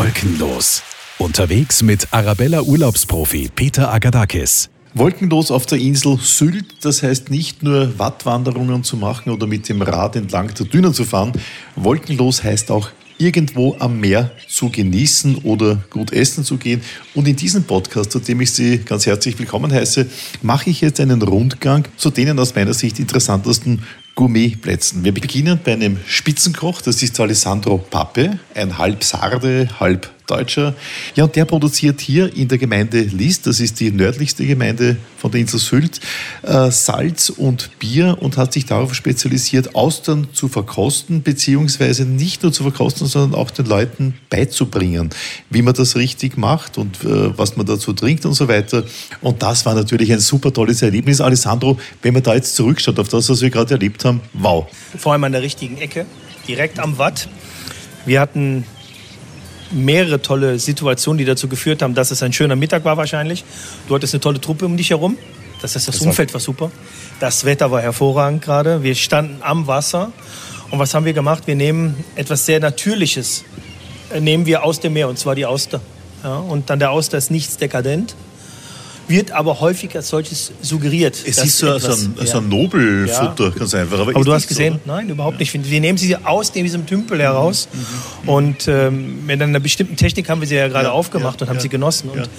Wolkenlos. Unterwegs mit Arabella Urlaubsprofi Peter Agadakis. Wolkenlos auf der Insel Sylt, das heißt nicht nur Wattwanderungen zu machen oder mit dem Rad entlang der Dünen zu fahren. Wolkenlos heißt auch irgendwo am Meer zu genießen oder gut essen zu gehen. Und in diesem Podcast, zu dem ich Sie ganz herzlich willkommen heiße, mache ich jetzt einen Rundgang zu denen aus meiner Sicht interessantesten Gourmetplätzen. Wir beginnen bei einem Spitzenkoch, das ist Alessandro Pappe, ein halb Sarde, halb Deutscher. Ja, der produziert hier in der Gemeinde List, das ist die nördlichste Gemeinde von der Insel Sylt, äh, Salz und Bier und hat sich darauf spezialisiert, Austern zu verkosten, beziehungsweise nicht nur zu verkosten, sondern auch den Leuten beizubringen, wie man das richtig macht und äh, was man dazu trinkt und so weiter. Und das war natürlich ein super tolles Erlebnis. Alessandro, wenn man da jetzt zurückschaut auf das, was wir gerade erlebt haben, wow. Vor allem an der richtigen Ecke, direkt am Watt. Wir hatten mehrere tolle Situationen, die dazu geführt haben, dass es ein schöner Mittag war wahrscheinlich. Du hattest eine tolle Truppe um dich herum. Das heißt, das, das Umfeld war super. Das Wetter war hervorragend gerade. Wir standen am Wasser. Und was haben wir gemacht? Wir nehmen etwas sehr Natürliches, äh, nehmen wir aus dem Meer, und zwar die Auster. Ja, und dann der Auster ist nichts dekadent, wird aber häufig als solches suggeriert. Es ist so, etwas, so, ein, so ein Nobelfutter, ja. ganz einfach. Aber, aber du hast gesehen, so, nein, überhaupt nicht. Wir nehmen sie aus diesem Tümpel heraus mhm. mhm. und ähm, mit einer bestimmten Technik haben wir sie ja gerade ja, aufgemacht ja, und haben sie genossen. Und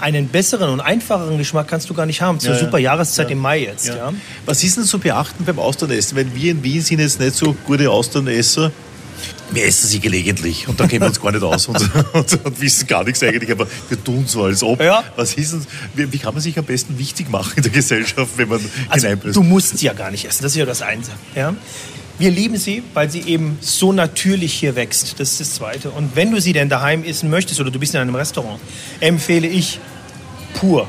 einen besseren und einfacheren Geschmack kannst du gar nicht haben. Zur super Jahreszeit im Mai jetzt. Ja. Was ist denn zu beachten beim Austernessen? Weil wir in Wien sind jetzt nicht so gute Austernesser wir essen sie gelegentlich und da kennen wir uns gar nicht aus und, und, und, wissen gar nichts eigentlich, aber wir tun so, als ob. Ja. Was ist denn, wie, wie, kann man sich am besten wichtig machen in der Gesellschaft, wenn man also, hineinbläst? Du musst sie ja gar nicht essen, das ist ja das eine. Ja? Wir lieben sie, weil sie eben so natürlich hier wächst. Das ist das Zweite. Und wenn du sie denn daheim essen möchtest oder du bist in einem Restaurant, empfehle ich pur.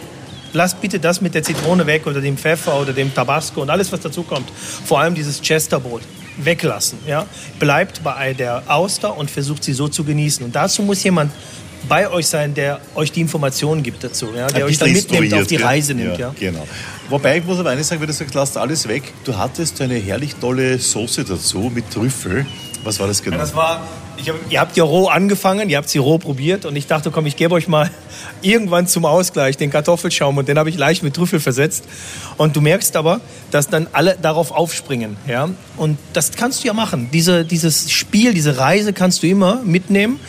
Lass bitte das mit der Zitrone weg oder dem Pfeffer oder dem Tabasco und alles, was dazu kommt. Vor allem dieses Chesterbrot weglassen. Ja? Bleibt bei der Auster und versucht sie so zu genießen. Und dazu muss jemand bei euch sein, der euch die Informationen gibt dazu, ja? der euch dann mitnimmt, auf die Reise nimmt. Ja, ja. Genau. Wobei ich muss aber eines sagen, wenn du sagst, lasst alles weg. Du hattest eine herrlich tolle Soße dazu mit Trüffel. Was war das genau? Das war hab, ihr habt ja roh angefangen, ihr habt sie roh probiert und ich dachte, komm, ich gebe euch mal irgendwann zum Ausgleich den Kartoffelschaum und den habe ich leicht mit Trüffel versetzt. Und du merkst aber, dass dann alle darauf aufspringen. Ja? Und das kannst du ja machen. Diese, dieses Spiel, diese Reise kannst du immer mitnehmen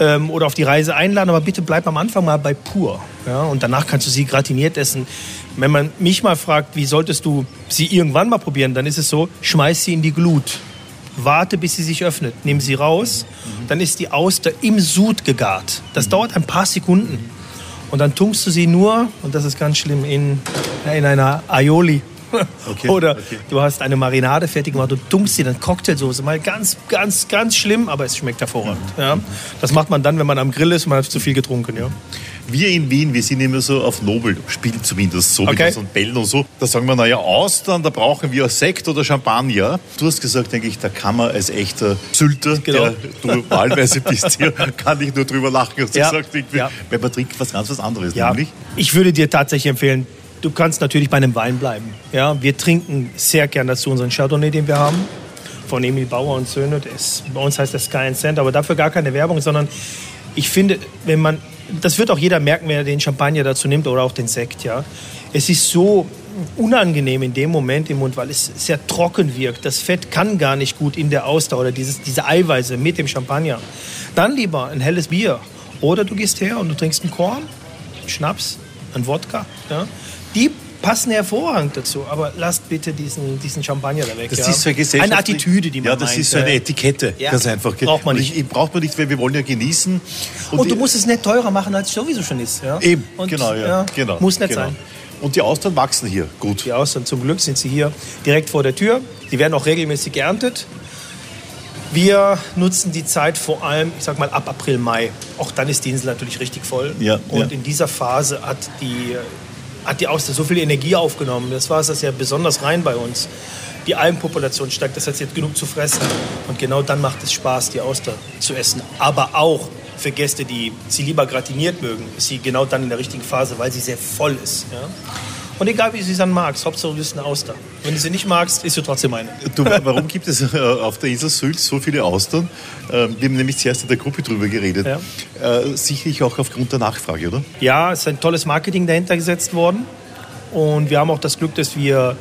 ähm, oder auf die Reise einladen, aber bitte bleib am Anfang mal bei pur. Ja? Und danach kannst du sie gratiniert essen. Wenn man mich mal fragt, wie solltest du sie irgendwann mal probieren, dann ist es so, schmeiß sie in die Glut warte, bis sie sich öffnet, nimm sie raus, dann ist die Auster im Sud gegart. Das dauert ein paar Sekunden. Und dann tunkst du sie nur, und das ist ganz schlimm, in, in einer Aioli. Okay, Oder okay. du hast eine Marinade fertig gemacht und tunkst sie dann Cocktailsoße. Mal ganz, ganz, ganz schlimm, aber es schmeckt hervorragend. Ja. Das macht man dann, wenn man am Grill ist und man hat zu viel getrunken. Ja. Wir in Wien, wir sind immer so auf Nobel, spielen zumindest so okay. mit unseren Bällen und so. Da sagen wir, naja, Austern, da brauchen wir Sekt oder Champagner. Du hast gesagt, denke ich, da kann man als echter Sylter, genau. der du wahlweise bist hier, kann ich nur drüber lachen. Hast ja. gesagt, ja. weil man trinkt was ganz was anderes, ja. nämlich. Ich würde dir tatsächlich empfehlen, du kannst natürlich bei einem Wein bleiben. Ja, wir trinken sehr gern dazu unseren Chardonnay, den wir haben von Emil Bauer und Söhne. Ist, bei uns heißt das Sky and Sand, aber dafür gar keine Werbung, sondern ich finde, wenn man das wird auch jeder merken, wenn er den Champagner dazu nimmt oder auch den Sekt. Ja. Es ist so unangenehm in dem Moment im Mund, weil es sehr trocken wirkt. Das Fett kann gar nicht gut in der Auster oder dieses, diese Eiweiße mit dem Champagner. Dann lieber ein helles Bier. Oder du gehst her und du trinkst einen Korn, einen Schnaps, einen Wodka. Ja. Die passen hervorragend dazu. Aber lasst bitte diesen, diesen Champagner da weg. Das ja. ist so eine Attitüde, die man Ja, das meint, ist so eine Etikette. Ja. Ganz einfach. Braucht man nicht. Ich, braucht man nicht, weil wir wollen ja genießen. Und, und du musst es nicht teurer machen, als es sowieso schon ist. Ja? Eben, und, genau, ja. genau. Muss nicht genau. sein. Und die Austern wachsen hier gut. Die Austern, zum Glück sind sie hier direkt vor der Tür. Die werden auch regelmäßig geerntet. Wir nutzen die Zeit vor allem, ich sag mal, ab April, Mai. Auch dann ist die Insel natürlich richtig voll. Ja, und ja. in dieser Phase hat die hat die Auster so viel Energie aufgenommen. Das war es ja besonders rein bei uns. Die Algenpopulation steigt, das heißt, sie hat genug zu fressen. Und genau dann macht es Spaß, die Auster zu essen. Aber auch für Gäste, die sie lieber gratiniert mögen, ist sie genau dann in der richtigen Phase, weil sie sehr voll ist. Ja? Und egal, wie sie dann magst, Hauptsache du bist eine Auster. Wenn du sie nicht magst, ist sie trotzdem eine. Du, warum gibt es äh, auf der Insel Sylt so viele Austern? Äh, wir haben nämlich zuerst in der Gruppe drüber geredet. Ja. Äh, sicherlich auch aufgrund der Nachfrage, oder? Ja, es ist ein tolles Marketing dahinter gesetzt worden. Und wir haben auch das Glück, dass wir,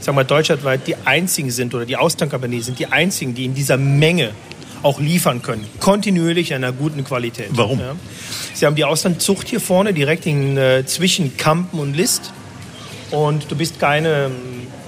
sagen wir deutschlandweit die einzigen sind oder die Austernkompanie sind die einzigen, die in dieser Menge auch liefern können. Kontinuierlich in einer guten Qualität. Warum? Ja. Sie haben die Austernzucht hier vorne, direkt in, äh, zwischen Kampen und List. Und du bist keine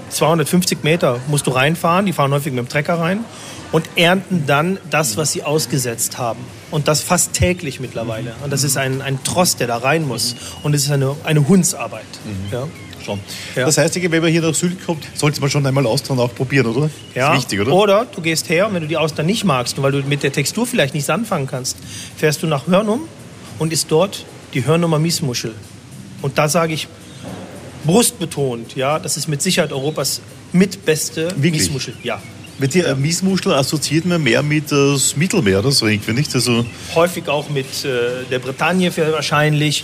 250 Meter, musst du reinfahren. Die fahren häufig mit dem Trecker rein und ernten dann das, was sie ausgesetzt haben. Und das fast täglich mittlerweile. Und das ist ein, ein Tross, der da rein muss. Und es ist eine, eine Hundsarbeit. Ja. Schon. Ja. Das heißt, wenn man hier nach Sylt kommt, sollte man schon einmal Austern auch probieren, oder? Ja. Ist wichtig, oder? Oder du gehst her und wenn du die Austern nicht magst und weil du mit der Textur vielleicht nichts anfangen kannst, fährst du nach Hörnum und isst dort die Hörnumer Miesmuschel. Und da sage ich brustbetont, ja, das ist mit Sicherheit Europas mitbeste Wirklich? Miesmuschel. Ja. Mit der Miesmuschel assoziiert man mehr mit das Mittelmeer oder so irgendwie, nicht? Also, häufig auch mit äh, der Bretagne wahrscheinlich.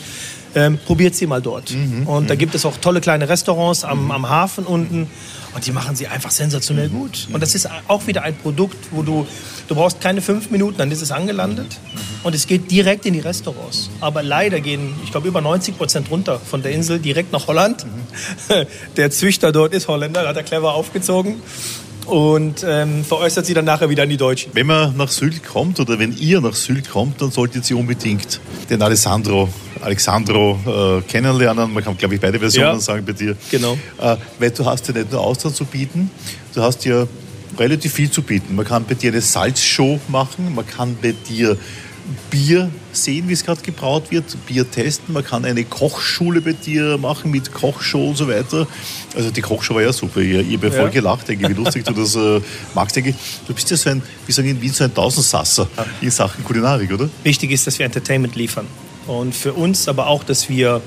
Ähm, probiert sie mal dort. Mhm, und da gibt es auch tolle kleine Restaurants am, am Hafen unten. Und die machen sie einfach sensationell Mhm. gut. Und das ist auch wieder ein Produkt, wo du, du brauchst keine fünf Minuten, dann ist es angelandet. Mhm. Und es geht direkt in die Restaurants. Aber leider gehen, ich glaube, über 90 Prozent runter von der Insel direkt nach Holland. Mhm. Der Züchter dort ist Holländer, hat er clever aufgezogen. Und ähm, veräußert sie dann nachher wieder an die Deutschen. wenn man nach Sylt kommt oder wenn ihr nach Sylt kommt, dann solltet ihr unbedingt den Alessandro, Alexandro äh, kennenlernen. Man kann, glaube ich, beide Versionen Ja. sagen bei dir. Genau. Äh, weil du hast ja nicht nur Austern zu bieten, du hast ja relativ viel zu bieten. Man kann bei dir eine Salzshow machen, man kann bei dir Bier sehen, wie es gerade gebraut wird, Bier testen, man kann eine Kochschule bei dir machen mit Kochshow und so weiter. Also die Kochshow war ja super, ich, ich habe ja voll gelacht, denke, wie lustig du das äh, magst. Denke. Du bist ja so ein, wie sagen in Wien, so ein Tausendsasser in Sachen Kulinarik, oder? Wichtig ist, dass wir Entertainment liefern. Und für uns aber auch, dass wir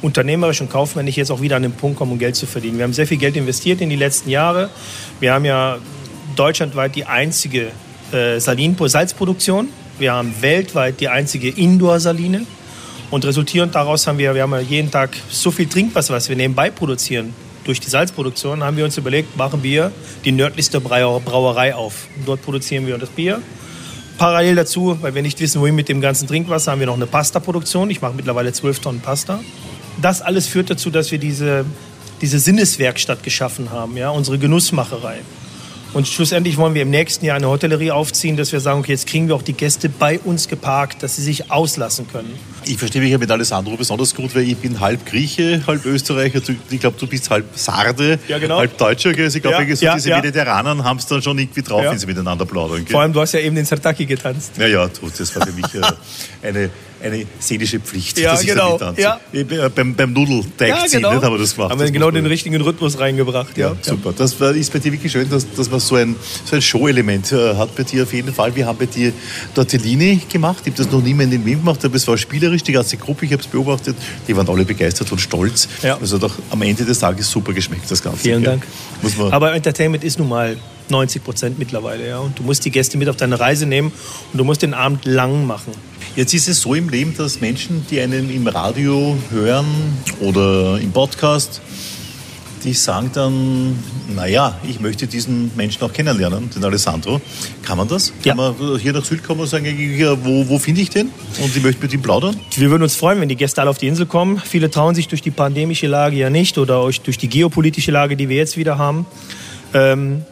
unternehmerisch und kaufmännisch jetzt auch wieder an den Punkt kommen, um Geld zu verdienen. Wir haben sehr viel Geld investiert in die letzten Jahre. Wir haben ja deutschlandweit die einzige äh, Salin Salzproduktion. Wir haben weltweit die einzige Indoor-Saline. Und resultierend daraus haben wir, wir haben ja jeden Tag so viel Trinkwasser, was wir nebenbei produzieren. Durch die Salzproduktion haben wir uns überlegt, machen wir die nördlichste Brauer- Brauerei auf. Dort produzieren wir das Bier. Parallel dazu, weil wir nicht wissen, wohin mit dem ganzen Trinkwasser, haben wir noch eine Pasta-Produktion. Ich mache mittlerweile 12 Tonnen Pasta. Das alles führt dazu, dass wir diese, diese Sinneswerkstatt geschaffen haben, ja, unsere Genussmacherei. Und schlussendlich wollen wir im nächsten Jahr eine Hotellerie aufziehen, dass wir sagen, okay, jetzt kriegen wir auch die Gäste bei uns geparkt, dass sie sich auslassen können. Ich verstehe mich ja mit Alessandro besonders gut, weil ich bin halb Grieche, halb Österreicher. Ich glaube, du bist halb Sarde, Ja, genau. halb Deutscher. Gell? Also ich glaube, Ja, so ja, diese ja. Mediterraner haben es dann schon irgendwie drauf, wenn sie miteinander plaudern. Gell? Vor allem, du hast ja eben den Sertaki getanzt. Ja, ja, das war für mich äh, eine, eine seelische Pflicht, Ja, genau, ja. Äh, beim, beim Nudelteig ziehen, nicht, haben wir das gemacht. Haben wir genau den richtigen Rhythmus reingebracht. ja, Ja, super. Das war, ist bei dir wirklich schön, dass, dass man so ein, so ein Show-Element äh, hat bei dir auf jeden Fall. Wir haben bei dir Tortellini gemacht. Ich habe das noch nie mehr in den Wien gemacht, aber es war spielerisch, die ganze Gruppe, ich habe es beobachtet. Die waren alle begeistert und stolz. Ja. Also doch am Ende des Tages super geschmeckt, das Ganze. Vielen? Dank. Aber Entertainment ist nun mal 90 Prozent mittlerweile. Ja? Und du musst die Gäste mit auf deine Reise nehmen und du musst den Abend lang machen. Jetzt ist es so im Leben, dass Menschen, die einen im Radio hören oder im Podcast, die sagen dann, naja, ich möchte diesen Menschen auch kennenlernen, den Alessandro. Kann man das? Ja. Kann man hier nach Sylt kommen und sagen, wo, wo finde ich den? Und ich möchte mit ihm plaudern? Wir würden uns freuen, wenn die Gäste alle auf die Insel kommen. Viele trauen sich durch die pandemische Lage ja nicht oder durch die geopolitische Lage, die wir jetzt wieder haben. Ähm,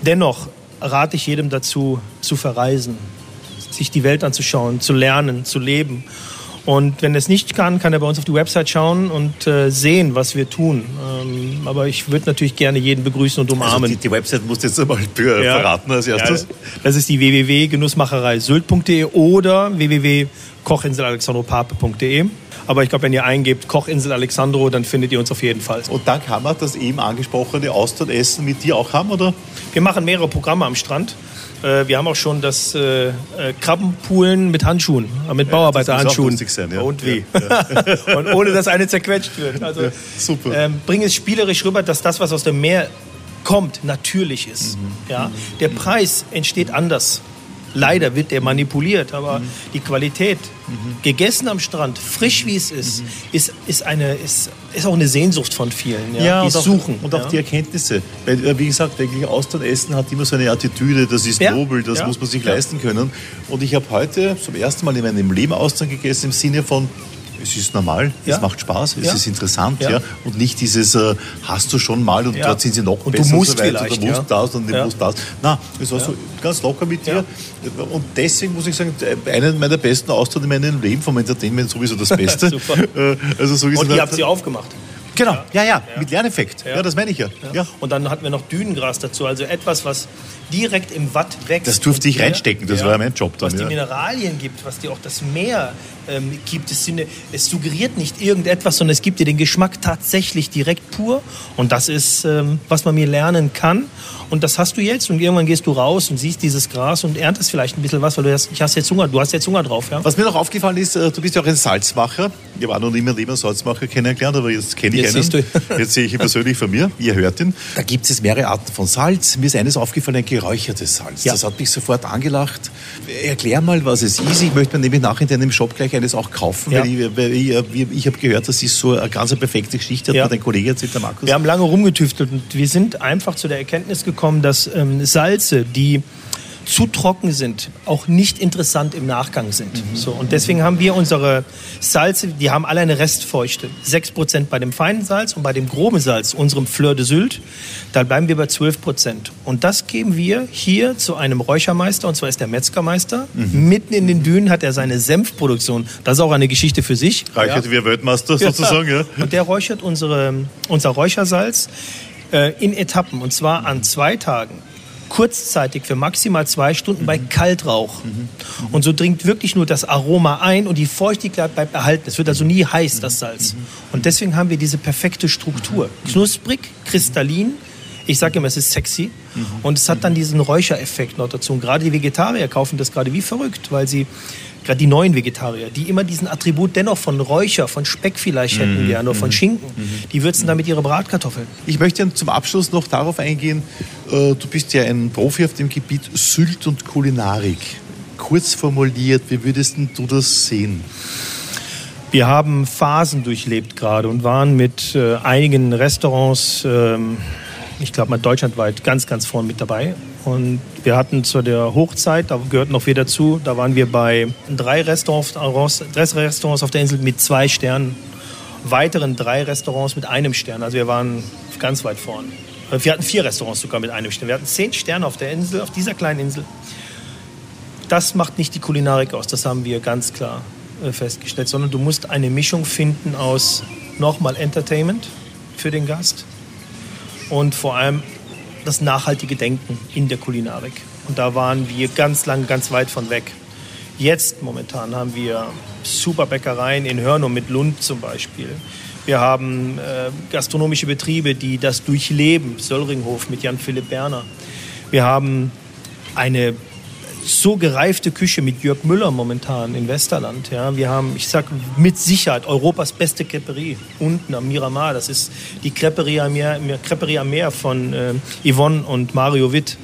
dennoch rate ich jedem dazu, zu verreisen, sich die Welt anzuschauen, zu lernen, zu leben. Und wenn er es nicht kann, kann er bei uns auf die Website schauen und äh, sehen, was wir tun. Ähm, aber ich würde natürlich gerne jeden begrüßen und Also umarmen. die, die Website musst du jetzt einmal äh, Ja. verraten als erstes. Ja, das ist die www.genussmachereisylt.de oder www.kochinselalexandropape.de. Aber ich glaube, wenn ihr eingebt Kochinsel Alexandro, dann findet ihr uns auf jeden Fall. Und dann kann man das eben angesprochene Austernessen mit dir auch haben, oder? Wir machen mehrere Programme am Strand. Äh, Wir haben auch schon das äh, äh, Krabbenpoolen mit Handschuhen, äh, mit Bauarbeiterhandschuhen. ja. Und wie. Und ohne dass eine zerquetscht wird. Also, Ja, super. Ähm, bring es spielerisch rüber, dass das, was aus dem Meer kommt, natürlich ist. Mhm. Ja? Der Preis entsteht anders. Leider wird der manipuliert, aber mhm. die Qualität, mhm. gegessen am Strand, frisch wie es ist, mhm. ist, ist, eine, ist, ist auch eine Sehnsucht von vielen, ja, ja die und suchen. und auch die Erkenntnisse. Weil, äh, wie gesagt, wirklich Austern hat immer so eine Attitüde, das ist nobel, das muss man sich leisten können. Und ich habe heute zum ersten Mal in meinem Leben Austern gegessen im Sinne von, es ist normal, ja. es macht Spaß, es ja. ist interessant, ja. ja. Und nicht dieses, äh, hast du schon mal und dort sind sie noch und besser du musst und so weiter, vielleicht, du musst das und du musst das. Na, es war so ganz locker mit dir. Und deswegen muss ich sagen, eine meiner besten Austausch in meinem Leben vom Entertainment sowieso das Beste. Äh, also so und ihr habt sie aufgemacht. Genau, ja, ja, ja, mit Lerneffekt. Ja. das meine ich ja. ja. Und dann hatten wir noch Dünengras dazu, also etwas, was direkt im Watt wächst. Das durfte ich reinstecken, das war ja mein Job dann. Was die Mineralien gibt, was dir auch das Meer ähm, gibt. Es, sind, es, suggeriert nicht irgendetwas, sondern es gibt dir den Geschmack tatsächlich direkt pur. Und das ist, ähm, was man mir lernen kann. Und das hast du jetzt und irgendwann gehst du raus und siehst dieses Gras und erntest vielleicht ein bisschen was, weil du hast, ich hast jetzt Hunger, du hast jetzt Hunger drauf. Ja? Was mir noch aufgefallen ist, äh, du bist ja auch ein Salzmacher. Ich war noch nie mein Leben Salzmacher kennengelernt, aber jetzt kenne ich jetzt einen. Siehst du. jetzt sehe ich ihn persönlich von mir, ihr hört ihn. Da gibt es mehrere Arten von Salz. Mir ist eines aufgefallen, ein geräuchertes Salz. Ja. Das hat mich sofort angelacht. Erklär mal, was es ist. Ich möchte mir nämlich nachher in deinem Shop gleich eines auch kaufen, ja. weil ich, ich, ich, ich habe gehört, das ist so eine ganz perfekte Geschichte, hat ja. mir dein Kollege erzählt, der Markus. Wir haben lange rumgetüftelt und wir sind einfach zu der Erkenntnis gekommen, dass ähm, Salze, die zu trocken sind, auch nicht interessant im Nachgang sind. Mhm. So, und deswegen haben wir unsere Salze, die haben alle eine Restfeuchte. 6% bei dem feinen Salz und bei dem groben Salz, unserem Fleur de Sylt, da bleiben wir bei 12%. Und das geben wir hier zu einem Räuchermeister, und zwar ist der Metzgermeister. Mhm. Mitten in den Dünen hat er seine Senfproduktion. Das ist auch eine Geschichte für sich. Reichert ja. wie Weltmeister sozusagen, ja. Und der räuchert unsere, unser Räuchersalz äh, in Etappen, und zwar an zwei Tagen kurzzeitig für maximal zwei Stunden mhm. bei Kaltrauch. Mhm. Und so dringt wirklich nur das Aroma ein und die Feuchtigkeit bleibt erhalten. Es wird also nie heiß, das Salz. Und deswegen haben wir diese perfekte Struktur. Knusprig, kristallin. Ich sage immer, es ist sexy. Und es hat dann diesen Räuchereffekt noch dazu. Und gerade die Vegetarier kaufen das gerade wie verrückt, weil sie gerade die neuen Vegetarier, die immer diesen Attribut dennoch von Räucher, von Speck vielleicht hätten mhm. gerne oder von mhm. Schinken, mhm. die würzen damit ihre Bratkartoffeln. Ich möchte zum Abschluss noch darauf eingehen, äh, du bist ja ein Profi auf dem Gebiet Sylt und Kulinarik. Kurz formuliert, wie würdest du das sehen? Wir haben Phasen durchlebt gerade und waren mit äh, einigen Restaurants, ähm, ich glaube mal deutschlandweit, ganz, ganz vorn mit dabei. Und wir hatten zu der Hochzeit, da gehört noch wir dazu, da waren wir bei drei Restaurants, drei Restaurants auf der Insel mit zwei Sternen, weiteren drei Restaurants mit einem Stern. Also wir waren ganz weit vorn. Wir hatten vier Restaurants sogar mit einem Stern. Wir hatten zehn Sterne auf der Insel, auf dieser kleinen Insel. Das macht nicht die Kulinarik aus, das haben wir ganz klar äh, festgestellt, sondern du musst eine Mischung finden aus nochmal Entertainment für den Gast und vor allem das nachhaltige Denken in der Kulinarik. Und da waren wir ganz lang, ganz weit von weg. Jetzt momentan haben wir super Bäckereien in Hörnum mit Lund zum Beispiel. Wir haben äh, gastronomische Betriebe, die das durchleben. Söllringhof mit Jan-Philipp Berner. Wir haben eine so gereifte Küche mit Jörg Müller momentan in Westerland. Ja. Wir haben, ich sage mit Sicherheit, Europas beste Creperie unten am Miramar. Das ist die Creperie am Meer, Creperie am Meer von äh, Yvonne und Mario Witt.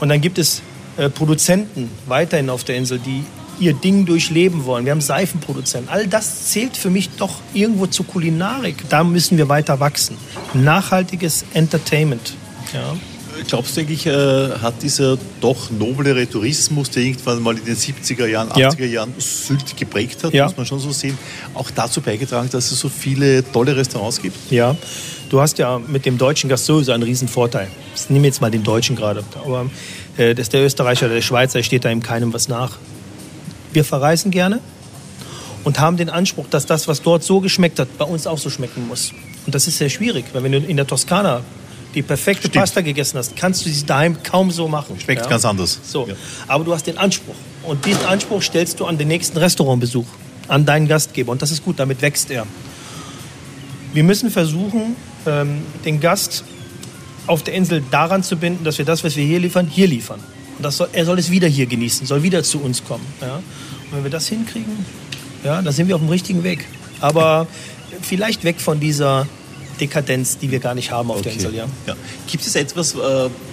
Und dann gibt es äh, Produzenten weiterhin auf der Insel, die ihr Ding durchleben wollen. Wir haben Seifenproduzenten. All das zählt für mich doch irgendwo zur Kulinarik. Da müssen wir weiter wachsen. Nachhaltiges Entertainment. Ja. Glaubst du eigentlich, äh, hat dieser doch noblere Tourismus, der irgendwann mal in den 70er Jahren, 80er ja. Jahren Sylt geprägt hat, ja. muss man schon so sehen, auch dazu beigetragen, dass es so viele tolle Restaurants gibt? Ja, du hast ja mit dem deutschen Gast sowieso einen riesen Vorteil. Ich nehme jetzt mal den Deutschen gerade, aber äh, dass der Österreicher oder der Schweizer steht da ihm keinem was nach. Wir verreisen gerne und haben den Anspruch, dass das, was dort so geschmeckt hat, bei uns auch so schmecken muss. Und das ist sehr schwierig, weil wenn du in der Toskana die perfekte Stimmt. Pasta gegessen hast, kannst du sie daheim kaum so machen. Schmeckt ja? ganz anders. So. Ja. Aber du hast den Anspruch. Und diesen Anspruch stellst du an den nächsten Restaurantbesuch, an deinen Gastgeber. Und das ist gut, damit wächst er. Wir müssen versuchen, ähm, den Gast auf der Insel daran zu binden, dass wir das, was wir hier liefern, hier liefern. Und soll, er soll es wieder hier genießen, soll wieder zu uns kommen. Ja? Und wenn wir das hinkriegen, ja, dann sind wir auf dem richtigen Weg. Aber vielleicht weg von dieser Dekadenz, die wir gar nicht haben auf okay. der Insel. Ja. ja. Gibt es etwas, äh,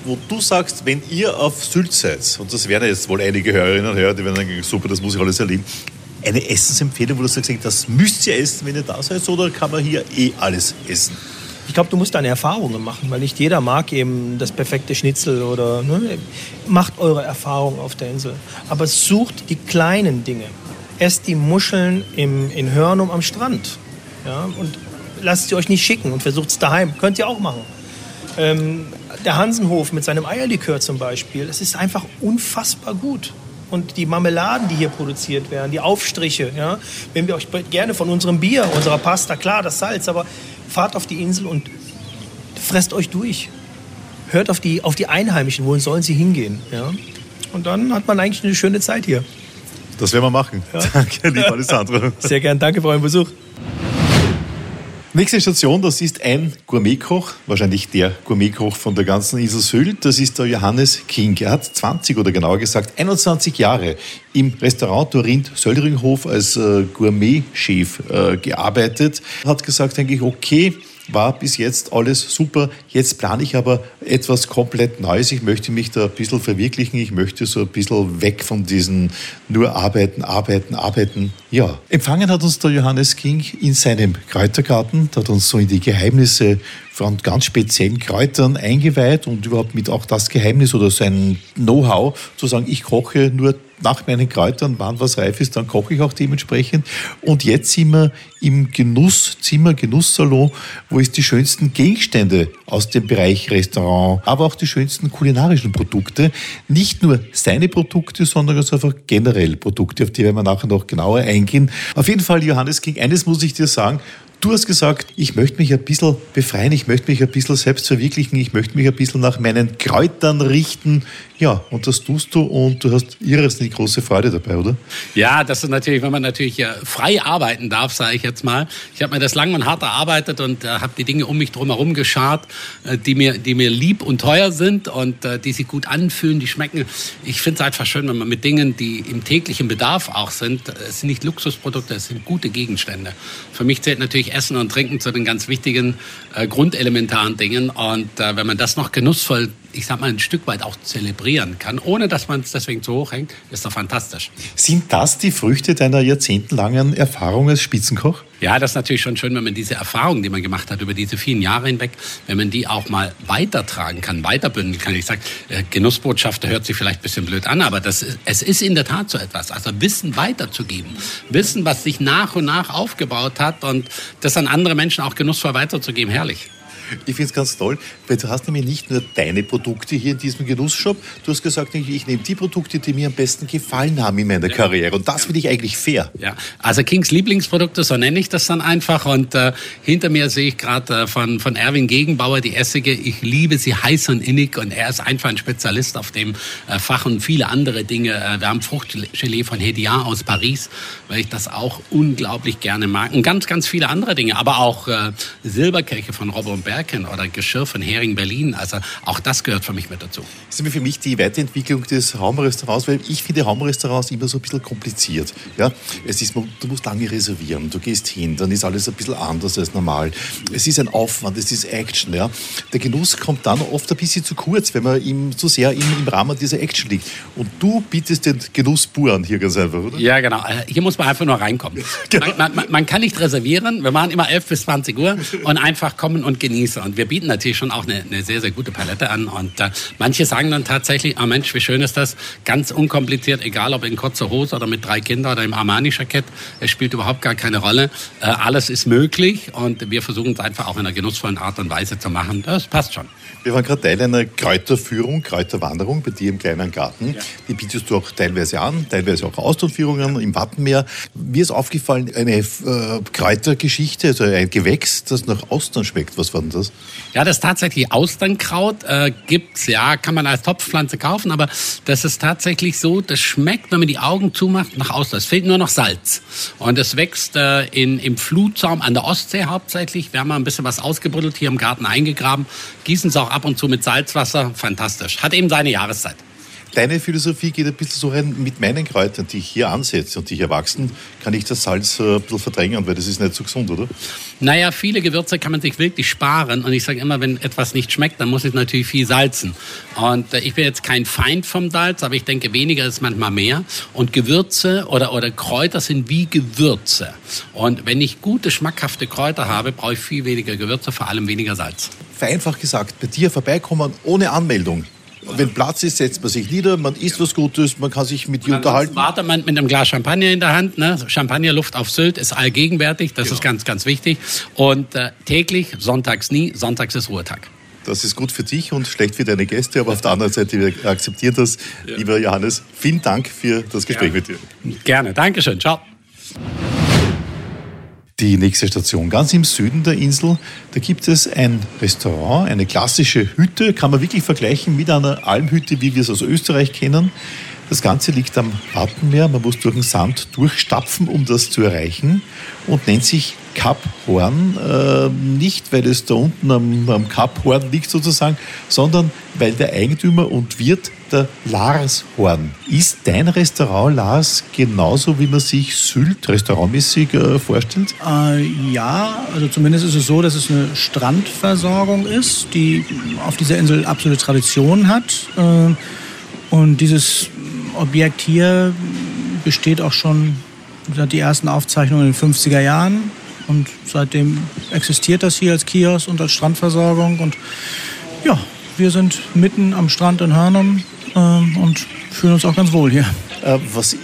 wo du sagst, wenn ihr auf Sylt seid, und das werden jetzt wohl einige Hörerinnen und Hörer, die werden sagen, super, das muss ich alles erleben, eine Essensempfehlung, wo du sagst, das müsst ihr essen, wenn ihr da seid, oder kann man hier eh alles essen? Ich glaube, du musst deine Erfahrungen machen, weil nicht jeder mag eben das perfekte Schnitzel oder ne? macht eure Erfahrungen auf der Insel. Aber sucht die kleinen Dinge. Esst die Muscheln im, in Hörnum am Strand. Ja? Und lasst sie euch nicht schicken und versucht es daheim. Könnt ihr auch machen. Ähm, der Hansenhof mit seinem Eierlikör zum Beispiel, es ist einfach unfassbar gut. Und die Marmeladen, die hier produziert werden, die Aufstriche, ja, wenn wir euch gerne von unserem Bier, unserer Pasta, klar, das Salz, aber fahrt auf die Insel und fresst euch durch. Hört auf die, auf die Einheimischen, wohin sollen sie hingehen? Ja? Und dann hat man eigentlich eine schöne Zeit hier. Das werden wir machen. Ja. Danke, lieber Alessandro. Sehr gern, danke für euren Besuch. Nächste Station, das ist ein Gourmetkoch, wahrscheinlich der Gourmetkoch von der ganzen Insel Sylt. Das ist der Johannes King. Er hat 20 oder genauer gesagt 21 Jahre im Restaurant Dorint Söllringhof als äh, Gourmetchef äh, gearbeitet. Hat gesagt eigentlich, okay, war bis jetzt alles super. Jetzt plane ich aber etwas komplett Neues. Ich möchte mich da ein bisschen verwirklichen. Ich möchte so ein bisschen weg von diesen nur arbeiten, arbeiten, arbeiten. Ja. Empfangen hat uns der Johannes King in seinem Kräutergarten. Da hat uns so in die Geheimnisse von ganz speziellen Kräutern eingeweiht und überhaupt mit auch das Geheimnis oder sein Know-how zu sagen, ich koche nur nach meinen Kräutern, wann was reif ist, dann koche ich auch dementsprechend. Und jetzt sind wir im Genusszimmer, Genusssalon, wo es die schönsten Gegenstände aus dem Bereich Restaurant, aber auch die schönsten kulinarischen Produkte, nicht nur seine Produkte, sondern ganz einfach generell Produkte, auf die werden wir nachher noch genauer eingehen. Auf jeden Fall, Johannes King, eines muss ich dir sagen, Du hast gesagt, ich möchte mich ein bisschen befreien, ich möchte mich ein bisschen selbst verwirklichen, ich möchte mich ein bisschen nach meinen Kräutern richten. Ja, und das tust du und du hast irrsinnig große Freude dabei, oder? Ja, das ist natürlich, wenn man natürlich frei arbeiten darf, sage ich jetzt mal. Ich habe mir das lang und hart erarbeitet und äh, habe die Dinge um mich drumherum geschart, äh, die, mir, die mir lieb und teuer sind und äh, die sich gut anfühlen, die schmecken. Ich finde es einfach schön, wenn man mit Dingen, die im täglichen Bedarf auch sind, äh, es sind nicht Luxusprodukte, es sind gute Gegenstände. Für mich zählt natürlich Essen und Trinken zu den ganz wichtigen äh, grundelementaren Dingen. Und äh, wenn man das noch genussvoll, ich sag mal, ein Stück weit auch zelebrieren kann, ohne dass man es deswegen zu hoch hängt, ist doch fantastisch. Sind das die Früchte deiner jahrzehntelangen Erfahrung als Spitzenkoch? Ja, das ist natürlich schon schön, wenn man diese Erfahrungen, die man gemacht hat über diese vielen Jahre hinweg, wenn man die auch mal weitertragen kann, weiterbündeln kann. Ich sage, äh, Genussbotschafter hört sich vielleicht ein bisschen blöd an, aber das es ist in der Tat so etwas. Also Wissen weiterzugeben. Wissen, was sich nach und nach aufgebaut hat und das an andere Menschen auch genussvoll weiterzugeben. Herrlich. Ich finde es ganz toll, weil du hast nämlich nicht nur deine Produkte hier in diesem Genussshop, du hast gesagt, ich nehme die Produkte, die mir am besten gefallen haben in meiner ja. Karriere. Und das finde ich eigentlich fair. Ja, also Kings Lieblingsprodukte, so nenne ich das dann einfach. Und äh, hinter mir sehe ich gerade äh, von, von Erwin Gegenbauer die Essige. Ich liebe sie heiß und innig und er ist einfach ein Spezialist auf dem äh, Fach und viele andere Dinge. Äh, wir haben Fruchtgelee von Hediard aus Paris, weil ich das auch unglaublich gerne mag. Und ganz, ganz viele andere Dinge, aber auch äh, Silberkelche von Robert Berg Berken oder Geschirr von Hering Berlin. Also auch das gehört für mich mit dazu. Das ist für mich die Weiterentwicklung des Raumrestaurants, weil ich finde Raumrestaurants immer so ein bisschen kompliziert. Ja? Es ist, du musst lange reservieren, du gehst hin, dann ist alles ein bisschen anders als normal. Es ist ein Aufwand, es ist Action. Ja? Der Genuss kommt dann oft ein bisschen zu kurz, wenn man ihm zu sehr im, im Rahmen dieser Action liegt. Und du bietest den Genuss pur an hier ganz einfach, oder? Ja, genau. Äh, hier muss man einfach nur reinkommen. genau. man, man, man, kann nicht reservieren. Wir machen immer 11 bis 20 Uhr und einfach kommen und genießen. Gemüse. Und wir bieten natürlich schon auch eine, eine sehr, sehr gute Palette an. Und äh, manche sagen dann tatsächlich, oh Mensch, wie schön ist das, ganz unkompliziert, egal ob in kurzer Hose oder mit drei Kindern oder im Armani-Jackett, es spielt überhaupt gar keine Rolle. Äh, alles ist möglich und wir versuchen es einfach auch in einer genussvollen Art und Weise zu machen. Das passt schon. Wir waren gerade Teil einer Kräuterführung, Kräuterwanderung bei dir im kleinen Garten. Ja. Die bietest du auch teilweise an, teilweise auch Austernführungen im Wattenmeer. Mir ist aufgefallen, eine äh, Kräutergeschichte, also ein Gewächs, das nach Austern schmeckt. Was war das? Ja, das ist tatsächlich Austernkraut. Äh, gibt's, ja, kann man als Topfpflanze kaufen, aber das ist tatsächlich so, das schmeckt, wenn man die Augen zumacht, nach Austern. Es fehlt nur noch Salz. Und es wächst äh, in, im Flutsaum an der Ostsee hauptsächlich. Wir haben mal ein bisschen was ausgebuddelt, hier im Garten eingegraben, gießen es auch ab und zu mit Salzwasser. Fantastisch. Hat eben seine Jahreszeit. Deine Philosophie geht ein bisschen so rein, mit meinen Kräutern, die ich hier ansetze und die hier wachsen, kann ich das Salz äh, ein bisschen verdrängen, weil das ist nicht so gesund, oder? Naja, viele Gewürze kann man sich wirklich sparen. Und ich sage immer, wenn etwas nicht schmeckt, dann muss es natürlich viel salzen. Und äh, ich bin jetzt kein Feind vom Salz, aber ich denke, weniger ist manchmal mehr. Und Gewürze oder, oder Kräuter sind wie Gewürze. Und wenn ich gute, schmackhafte Kräuter habe, brauche ich viel weniger Gewürze, vor allem weniger Salz. Vereinfacht gesagt, bei dir vorbeikommen ohne Anmeldung. Wenn Platz ist, setzt man sich nieder, man isst was Gutes, man kann sich mit dir unterhalten. Wartet man mit einem Glas Champagner in der Hand. Ne? Champagnerluft auf Sylt ist allgegenwärtig, das Genau. ist ganz, ganz wichtig. Und äh, täglich, sonntags nie, sonntags ist Ruhetag. Das ist gut für dich und schlecht für deine Gäste, aber auf der anderen Seite, wir akzeptieren das. Lieber Johannes, vielen Dank für das Gespräch mit dir. Gerne, Dankeschön, ciao. Die nächste Station ganz im Süden der Insel, da gibt es ein Restaurant, eine klassische Hütte, kann man wirklich vergleichen mit einer Almhütte, wie wir es aus Österreich kennen. Das Ganze liegt am Wattenmeer, man muss durch den Sand durchstapfen, um das zu erreichen und nennt sich Kap Horn. Äh, nicht, weil es da unten am, am Kap Horn liegt sozusagen, sondern weil der Eigentümer und Wirt der Lars Horn ist. Dein Restaurant, Lars, genauso wie man sich Sylt restaurantmäßig äh, vorstellt? Äh, ja, also zumindest ist es so, dass es eine Strandversorgung ist, die auf dieser Insel absolute Tradition hat. Äh, und dieses Objekt hier besteht auch schon die ersten Aufzeichnungen in den 50er Jahren. Und seitdem existiert das hier als Kiosk und als Strandversorgung. Und ja, wir sind mitten am Strand in Hörnum äh, und fühlen uns auch ganz wohl hier. Äh, was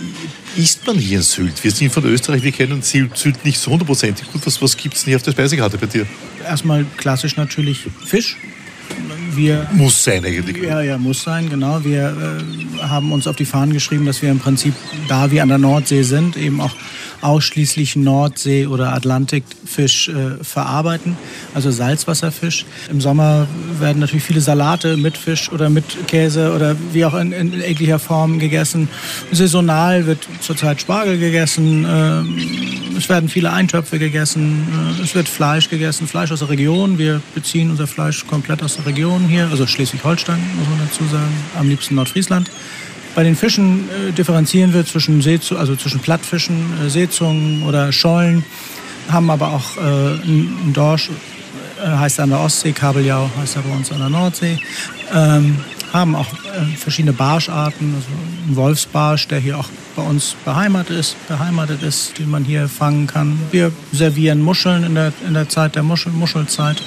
isst man hier in Sylt? Wir sind von Österreich, wir kennen Sylt, nicht so hundertprozentig gut. Was, was gibt es denn hier auf der Speisekarte bei dir? Erstmal klassisch natürlich Fisch. Wir Muss sein eigentlich. Ja, ja, muss sein, genau. Wir äh, haben uns auf die Fahnen geschrieben, dass wir im Prinzip, da wir an der Nordsee sind, eben auch ausschließlich Nordsee- oder Atlantikfisch äh, verarbeiten, also Salzwasserfisch. Im Sommer werden natürlich viele Salate mit Fisch oder mit Käse oder wie auch in, in jeglicher Form gegessen. Saisonal wird zurzeit Spargel gegessen, äh, es werden viele Eintöpfe gegessen, äh, es wird Fleisch gegessen, Fleisch aus der Region. Wir beziehen unser Fleisch komplett aus der Region hier, also Schleswig-Holstein, muss man dazu sagen, am liebsten Nordfriesland. Bei den Fischen äh, differenzieren wir zwischen, Seezu also zwischen Plattfischen, äh, Seezungen oder Schollen, haben aber auch äh, einen Dorsch, äh, heißt er an der Ostsee, Kabeljau heißt er bei uns an der Nordsee. Ähm, haben auch äh, verschiedene Barscharten, also ein Wolfsbarsch, der hier auch bei uns beheimatet ist, beheimatet ist, den man hier fangen kann. Wir servieren Muscheln in der, in der Zeit der Muschel, Muschelzeit.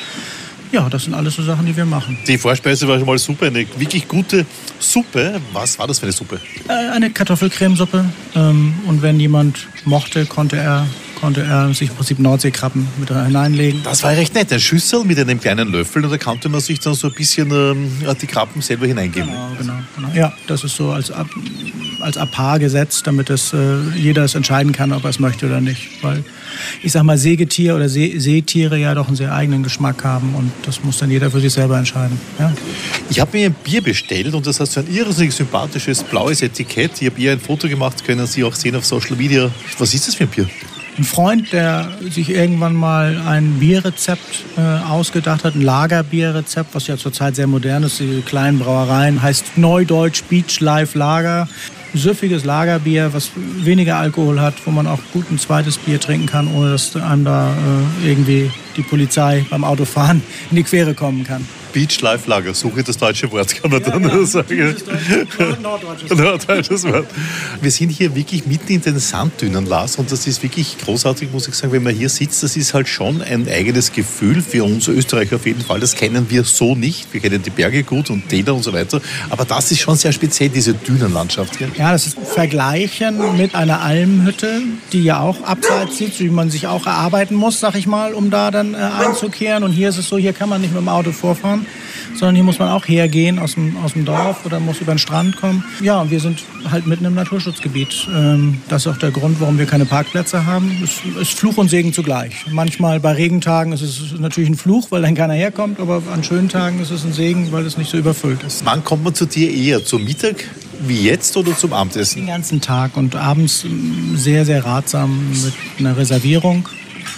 Ja, das sind alles so Sachen, die wir machen. Die Vorspeise war schon mal super, eine wirklich gute Suppe. Was war das für eine Suppe? Äh, eine Kartoffelcremesuppe. Ähm, und wenn jemand mochte, konnte er, konnte er sich im Prinzip Nordseekrabben mit hineinlegen. Das war recht nett. Eine Schüssel mit einem kleinen Löffel und da konnte man sich dann so ein bisschen ähm, die Krabben selber hineingeben. Genau, genau, genau. Ja, das ist so als, Ab- als Apar gesetzt, damit es, äh, jeder es entscheiden kann, ob er es möchte oder nicht. Weil ich sag mal, Sägetier oder See Seetiere ja doch einen sehr eigenen Geschmack haben und das muss dann jeder für sich selber entscheiden. Ja? Ich habe mir ein Bier bestellt und das hat so ein irrsinnig sympathisches blaues Etikett. Ich habe ihr ein Foto gemacht, können Sie auch sehen auf Social Media. Was ist das für ein Bier? Ein Freund, der sich irgendwann mal ein Bierrezept äh, ausgedacht hat, ein Lagerbierrezept, was ja zurzeit sehr modern ist, die kleinen Brauereien, heißt Neudeutsch Beach Life Lager. Süffiges Lagerbier, was weniger Alkohol hat, wo man auch gut ein zweites Bier trinken kann, ohne dass einem da äh, irgendwie die Polizei beim Autofahren in die Quere kommen kann. Beach Life Lager, suche das deutsche Wort, kann man dann nur sagen. Norddeutsches Wort. Wir sind hier wirklich mitten in den Sanddünen, Lars, und das ist wirklich großartig, muss ich sagen, wenn man hier sitzt. Das ist halt schon ein eigenes Gefühl für uns Österreicher auf jeden Fall. Das kennen wir so nicht. Wir kennen die Berge gut und Täler und so weiter. Aber das ist schon sehr speziell, diese Dünenlandschaft hier. Ja, das ist Vergleichen mit einer Almhütte, die ja auch abseits sitzt, wie man sich auch erarbeiten muss, sag ich mal, um da dann äh, einzukehren. Und hier ist es so, hier kann man nicht mit dem Auto vorfahren, sondern hier muss man auch hergehen aus dem, aus dem Dorf oder muss über den Strand kommen. Ja, und wir sind halt mitten im Naturschutzgebiet. Ähm, das ist auch der Grund, warum wir keine Parkplätze haben. Es ist Fluch und Segen zugleich. Manchmal bei Regentagen ist es natürlich ein Fluch, weil dann keiner herkommt, aber an schönen Tagen ist es ein Segen, weil es nicht so überfüllt ist. Wann kommt man zu dir eher? Zum Mittag wie jetzt oder zum Abendessen? Den ganzen Tag und abends mm, sehr, sehr ratsam mit einer Reservierung,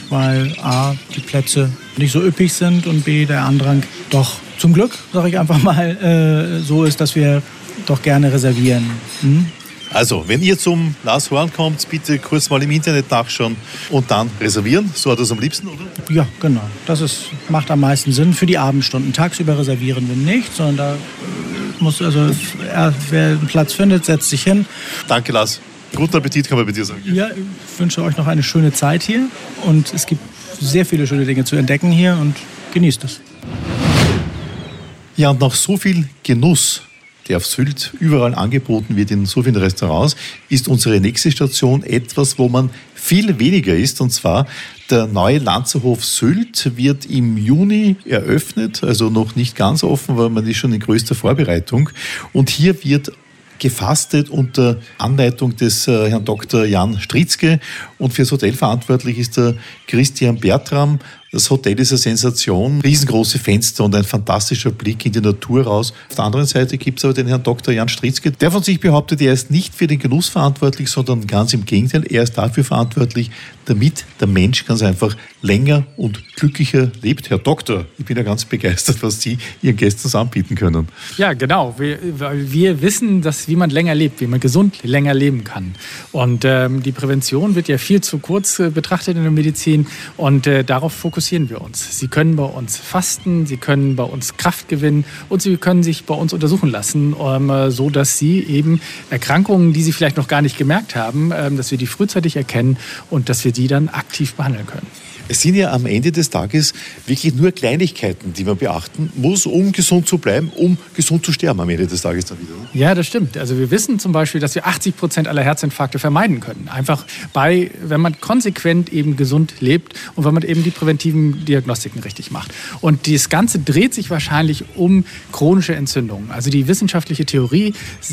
weil A, die Plätze nicht so üppig sind und B, der Andrang doch zum Glück, sage ich einfach mal, äh, so ist, dass wir doch gerne reservieren. Hm? Also, wenn ihr zum Lars Horn kommt, bitte kurz mal im Internet nachschauen und dann reservieren. So hat es am liebsten, oder? Ja, genau. Das ist, macht am meisten Sinn für die Abendstunden. Tagsüber reservieren wir nicht, sondern da äh, muss also, wer einen Platz findet, setzt sich hin. Danke, Lars. Guten Appetit kann man bei dir sagen. Ja, ich wünsche euch noch eine schöne Zeit hier und es gibt sehr viele schöne Dinge zu entdecken hier und genießt es. Ja, und nach so viel Genuss, der auf Sylt überall angeboten wird in so vielen Restaurants, ist unsere nächste Station etwas, wo man viel weniger ist. Und zwar der neue Lanzerhof Sylt wird im Juni eröffnet, also noch nicht ganz offen, weil man ist schon in größter Vorbereitung. Und hier wird gefastet unter Anleitung des äh, Herrn Dr. Jan Stritzke und fürs Hotel verantwortlich ist der Christian Bertram. Das Hotel ist eine Sensation, riesengroße Fenster und ein fantastischer Blick in die Natur raus. Auf der anderen Seite gibt es aber den Herrn Dr. Jan Stritzke, der von sich behauptet, er ist nicht für den Genuss verantwortlich, sondern ganz im Gegenteil, er ist dafür verantwortlich, damit der Mensch ganz einfach länger und glücklicher lebt. Herr Doktor, ich bin ja ganz begeistert, was Sie Ihren Gästen anbieten können. Ja, genau. Wir, wir wissen, dass wie man länger lebt, wie man gesund länger leben kann. Und ähm, die Prävention wird ja viel zu kurz äh, betrachtet in der Medizin und äh, darauf fokussiert fokussieren wir uns. Sie können bei uns fasten, Sie können bei uns Kraft gewinnen und Sie können sich bei uns untersuchen lassen, ähm, so dass Sie eben Erkrankungen, die Sie vielleicht noch gar nicht gemerkt haben, ähm, dass wir die frühzeitig erkennen und dass wir die dann aktiv behandeln können. Es sind ja am Ende des Tages wirklich nur Kleinigkeiten, die man beachten muss, um gesund zu bleiben, um gesund zu sterben am Ende des Tages dann wieder. Ne? Ja, das stimmt. Also wir wissen zum Beispiel, dass wir 80 Prozent aller Herzinfarkte vermeiden können. Einfach bei, wenn man konsequent eben gesund lebt und wenn man eben die präventiven Diagnostiken richtig macht. Und das Ganze dreht sich wahrscheinlich um chronische Entzündungen. Also die wissenschaftliche Theorie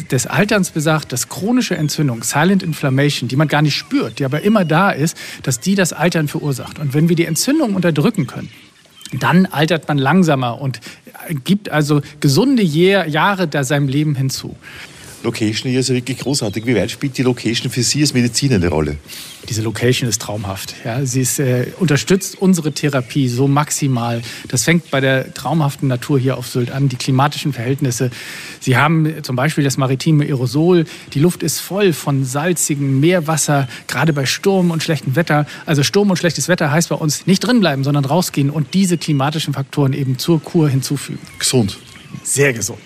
des Alterns besagt, dass chronische Entzündung, Silent Inflammation, die man gar nicht spürt, die aber immer da ist, dass die das Altern verursacht. Und wenn wir die Entzündung unterdrücken können, dann altert man langsamer und gibt also gesunde Jahre da seinem Leben hinzu. Location hier ist ja wirklich großartig. Wie weit spielt die Location für Sie als Mediziner eine Rolle? Diese Location ist traumhaft. Ja, sie ist, äh, unterstützt unsere Therapie so maximal. Das fängt bei der traumhaften Natur hier auf Sylt an, die klimatischen Verhältnisse. Sie haben zum Beispiel das maritime Aerosol. Die Luft ist voll von salzigem Meerwasser, gerade bei Sturm und schlechtem Wetter. Also Sturm und schlechtes Wetter heißt bei uns nicht drinbleiben, sondern rausgehen und diese klimatischen Faktoren eben zur Kur hinzufügen. Gesund. Sehr gesund.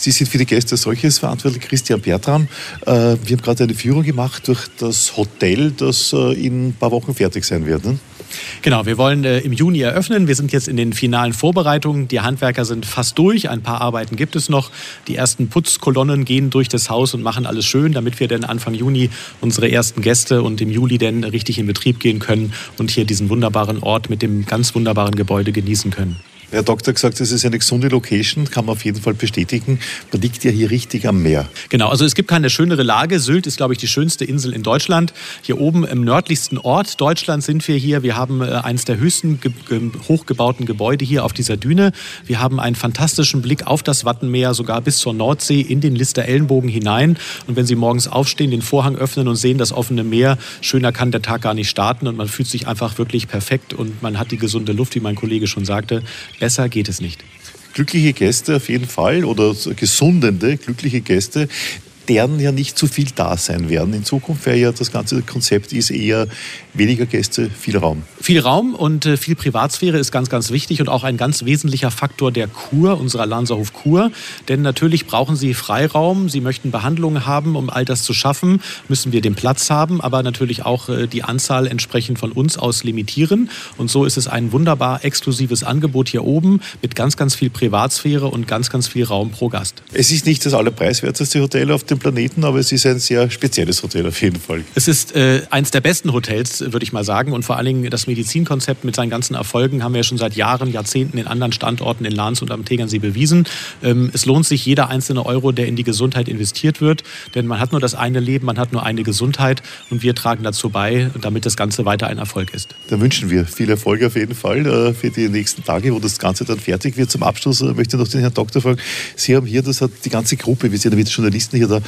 Sie sind für die Gäste solches verantwortlich, Christian Bertram. Äh, wir haben gerade eine Führung gemacht durch das Hotel, das äh, in ein paar Wochen fertig sein wird. Ne? Genau, wir wollen äh, im Juni eröffnen. Wir sind jetzt in den finalen Vorbereitungen. Die Handwerker sind fast durch. Ein paar Arbeiten gibt es noch. Die ersten Putzkolonnen gehen durch das Haus und machen alles schön, damit wir dann Anfang Juni unsere ersten Gäste und im Juli dann richtig in Betrieb gehen können und hier diesen wunderbaren Ort mit dem ganz wunderbaren Gebäude genießen können. Herr Doktor gesagt, es ist eine gesunde Location, kann man auf jeden Fall bestätigen. Man liegt ja hier richtig am Meer. Genau, also es gibt keine schönere Lage. Sylt ist, glaube ich, die schönste Insel in Deutschland. Hier oben im nördlichsten Ort Deutschlands sind wir hier. Wir haben äh, eines der höchsten ge ge hochgebauten Gebäude hier auf dieser Düne. Wir haben einen fantastischen Blick auf das Wattenmeer, sogar bis zur Nordsee in den Lister Ellenbogen hinein. Und wenn Sie morgens aufstehen, den Vorhang öffnen und sehen das offene Meer, schöner kann der Tag gar nicht starten und man fühlt sich einfach wirklich perfekt und man hat die gesunde Luft, wie mein Kollege schon sagte. Besser geht es nicht. Glückliche Gäste auf jeden Fall oder gesundende, glückliche Gäste, deren ja nicht zu viel da sein werden. In Zukunft wäre ja das ganze Konzept ist eher weniger Gäste, viel Raum. Viel Raum und äh, viel Privatsphäre ist ganz, ganz wichtig und auch ein ganz wesentlicher Faktor der Kur, unserer Lanserhof Kur. Denn natürlich brauchen Sie Freiraum, Sie möchten Behandlungen haben, um all das zu schaffen, müssen wir den Platz haben, aber natürlich auch äh, die Anzahl entsprechend von uns aus limitieren. Und so ist es ein wunderbar exklusives Angebot hier oben mit ganz, ganz viel Privatsphäre und ganz, ganz viel Raum pro Gast. Es ist nicht das allerpreiswerteste Hotel auf dem Planeten, aber es ist ein sehr spezielles Hotel auf jeden Fall. Es ist äh, eins der besten Hotels, würde ich mal sagen. Und vor allen Dingen das Medizinkonzept mit seinen ganzen Erfolgen haben wir ja schon seit Jahren, Jahrzehnten in anderen Standorten in Lahns und am Tegernsee bewiesen. Ähm, es lohnt sich jeder einzelne Euro, der in die Gesundheit investiert wird. Denn man hat nur das eine Leben, man hat nur eine Gesundheit. Und wir tragen dazu bei, damit das Ganze weiter ein Erfolg ist. Da wünschen wir viel Erfolg auf jeden Fall äh, für die nächsten Tage, wo das Ganze dann fertig wird. Zum Abschluss äh, möchte ich noch den Herrn Doktor fragen. Sie haben hier, das hat die ganze Gruppe, wir sind ja mit Journalisten hier da,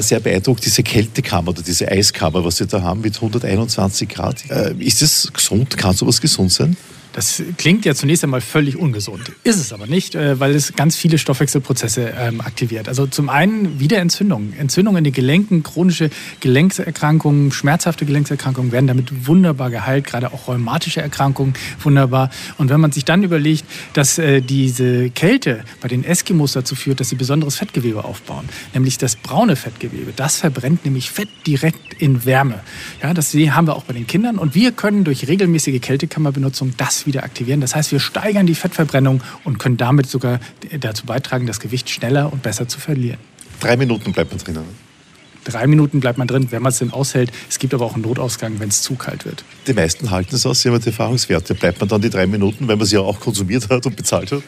sehr beeindruckt, diese Kältekammer oder diese Eiskammer, was Sie da haben mit 121 Grad. Äh, ist das gesund? Kann sowas gesund sein? Das klingt ja zunächst einmal völlig ungesund. Ist es aber nicht, äh, weil es ganz viele Stoffwechselprozesse ähm, aktiviert. Also zum einen wieder Entzündungen. Entzündungen in den Gelenken, chronische Gelenkserkrankungen, schmerzhafte Gelenkserkrankungen werden damit wunderbar geheilt, gerade auch rheumatische Erkrankungen wunderbar. Und wenn man sich dann überlegt, dass äh, diese Kälte bei den Eskimos dazu führt, dass sie besonderes Fettgewebe aufbauen, nämlich das braune Fettgewebe, das verbrennt nämlich Fett direkt in Wärme. Ja, das haben wir auch bei den Kindern und wir können durch regelmäßige Kältekammerbenutzung das wieder aktivieren. Das heißt, wir steigern die Fettverbrennung und können damit sogar dazu beitragen, das Gewicht schneller und besser zu verlieren. Drei Minuten bleibt man drinnen. Drei Minuten bleibt man drin, wenn man es denn aushält. Es gibt aber auch einen Notausgang, wenn es zu kalt wird. Die meisten halten es aus, sie haben die Erfahrungswerte. Bleibt man dann die drei Minuten, wenn man sie ja auch konsumiert hat und bezahlt hat?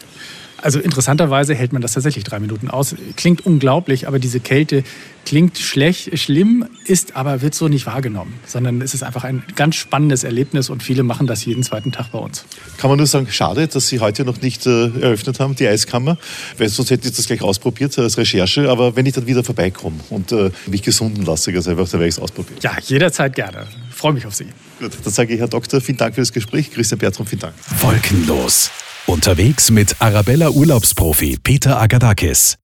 Also interessanterweise hält man das tatsächlich drei Minuten aus. Klingt unglaublich, aber diese Kälte klingt schlecht, schlimm, ist aber wird so nicht wahrgenommen, sondern es ist einfach ein ganz spannendes Erlebnis und viele machen das jeden zweiten Tag bei uns. Kann man nur sagen, schade, dass Sie heute noch nicht äh, eröffnet haben, die Eiskammer, weil sonst hätte ich das gleich ausprobiert als Recherche, aber wenn ich dann wieder vorbeikomme und äh, mich gesunden lasse, ganz einfach, dann werde ich es ausprobieren. Ja, jederzeit gerne. Ich freue mich auf Sie. Gut, dann sage ich Herr Doktor, vielen Dank für das Gespräch. Christian Bertram, vielen Dank. Wolkenlos. Unterwegs mit Arabella Urlaubsprofi Peter Agadakis.